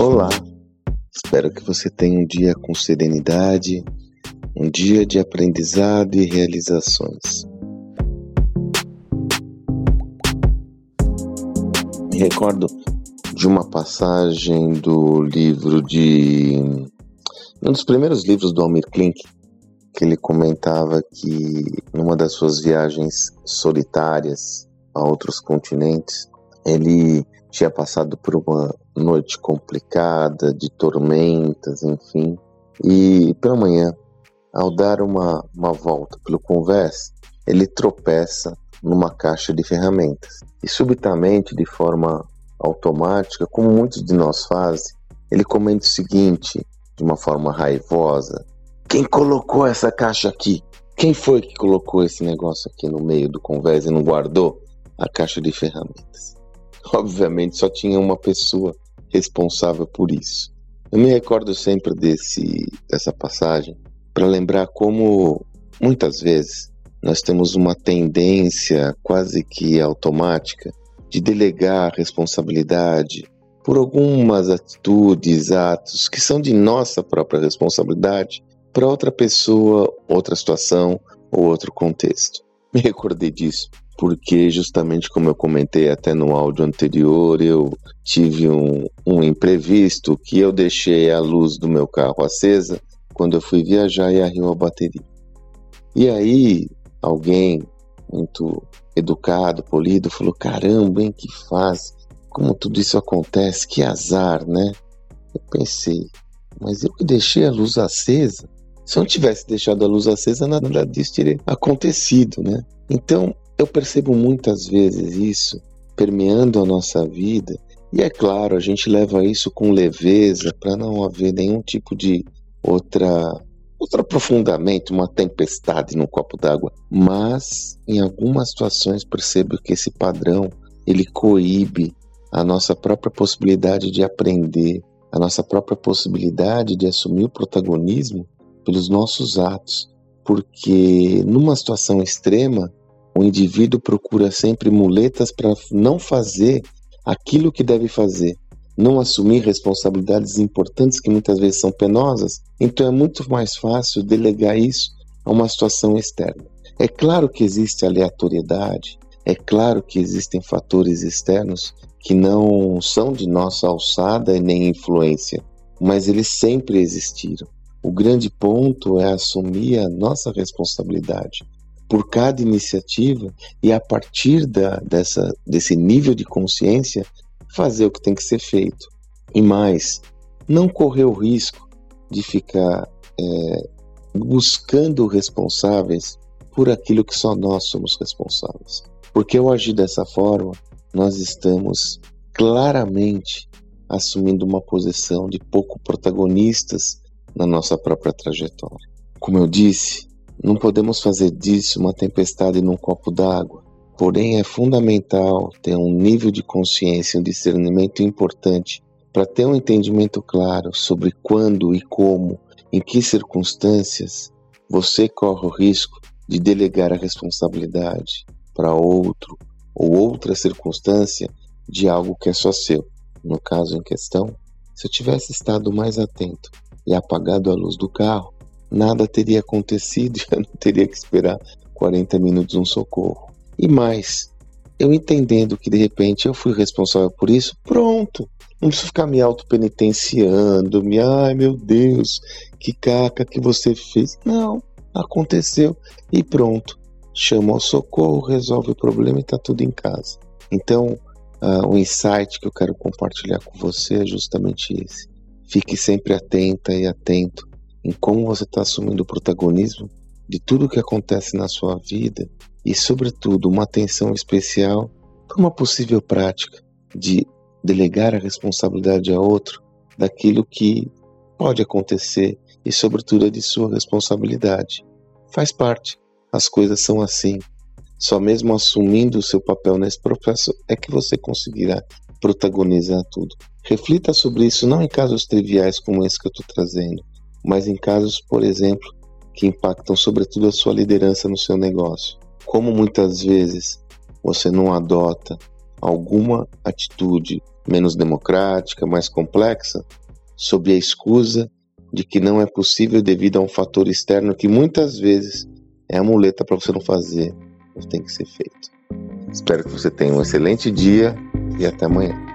Olá, espero que você tenha um dia com serenidade, um dia de aprendizado e realizações. Me recordo de uma passagem do livro de. um dos primeiros livros do Almir Klink, que ele comentava que numa das suas viagens solitárias a outros continentes, ele tinha passado por uma noite complicada, de tormentas, enfim. E pela manhã, ao dar uma, uma volta pelo convés, ele tropeça numa caixa de ferramentas. E subitamente, de forma automática, como muitos de nós fazem, ele comenta o seguinte, de uma forma raivosa: Quem colocou essa caixa aqui? Quem foi que colocou esse negócio aqui no meio do convés e não guardou a caixa de ferramentas? Obviamente só tinha uma pessoa responsável por isso. Eu me recordo sempre desse, dessa passagem para lembrar como muitas vezes nós temos uma tendência quase que automática de delegar responsabilidade por algumas atitudes, atos que são de nossa própria responsabilidade para outra pessoa, outra situação ou outro contexto. Me recordei disso porque justamente como eu comentei até no áudio anterior, eu tive um, um imprevisto que eu deixei a luz do meu carro acesa quando eu fui viajar e arriou a bateria. E aí alguém muito educado, polido, falou: caramba, hein, que faz? Como tudo isso acontece, que azar, né? Eu pensei, mas eu que deixei a luz acesa. Se eu não tivesse deixado a luz acesa, nada disso teria acontecido, né? Então, eu percebo muitas vezes isso permeando a nossa vida, e é claro, a gente leva isso com leveza para não haver nenhum tipo de outra outro aprofundamento, uma tempestade no copo d'água. Mas em algumas situações percebo que esse padrão ele coíbe a nossa própria possibilidade de aprender, a nossa própria possibilidade de assumir o protagonismo pelos nossos atos, porque numa situação extrema o indivíduo procura sempre muletas para não fazer aquilo que deve fazer, não assumir responsabilidades importantes que muitas vezes são penosas, então é muito mais fácil delegar isso a uma situação externa. É claro que existe aleatoriedade, é claro que existem fatores externos que não são de nossa alçada e nem influência, mas eles sempre existiram. O grande ponto é assumir a nossa responsabilidade, por cada iniciativa e a partir da, dessa, desse nível de consciência fazer o que tem que ser feito. E mais, não correr o risco de ficar é, buscando responsáveis por aquilo que só nós somos responsáveis. Porque ao agir dessa forma, nós estamos claramente assumindo uma posição de pouco protagonistas na nossa própria trajetória. Como eu disse, não podemos fazer disso uma tempestade num copo d'água. Porém, é fundamental ter um nível de consciência, um discernimento importante para ter um entendimento claro sobre quando e como, em que circunstâncias você corre o risco de delegar a responsabilidade para outro ou outra circunstância de algo que é só seu. No caso em questão, se eu tivesse estado mais atento e apagado a luz do carro, nada teria acontecido eu não teria que esperar 40 minutos um socorro. E mais, eu entendendo que de repente eu fui responsável por isso, pronto. Não preciso ficar me auto-penitenciando, me, ai meu Deus, que caca que você fez. Não, aconteceu e pronto. Chama o socorro, resolve o problema e está tudo em casa. Então, uh, o insight que eu quero compartilhar com você é justamente esse. Fique sempre atenta e atento em como você está assumindo o protagonismo de tudo o que acontece na sua vida e, sobretudo, uma atenção especial para uma possível prática de delegar a responsabilidade a outro daquilo que pode acontecer e, sobretudo, é de sua responsabilidade. Faz parte, as coisas são assim. Só mesmo assumindo o seu papel nesse processo é que você conseguirá protagonizar tudo. Reflita sobre isso não em casos triviais como esse que eu estou trazendo, mas em casos, por exemplo, que impactam sobretudo a sua liderança no seu negócio. Como muitas vezes você não adota alguma atitude menos democrática, mais complexa, sob a escusa de que não é possível devido a um fator externo que muitas vezes é a muleta para você não fazer que tem que ser feito. Espero que você tenha um excelente dia e até amanhã.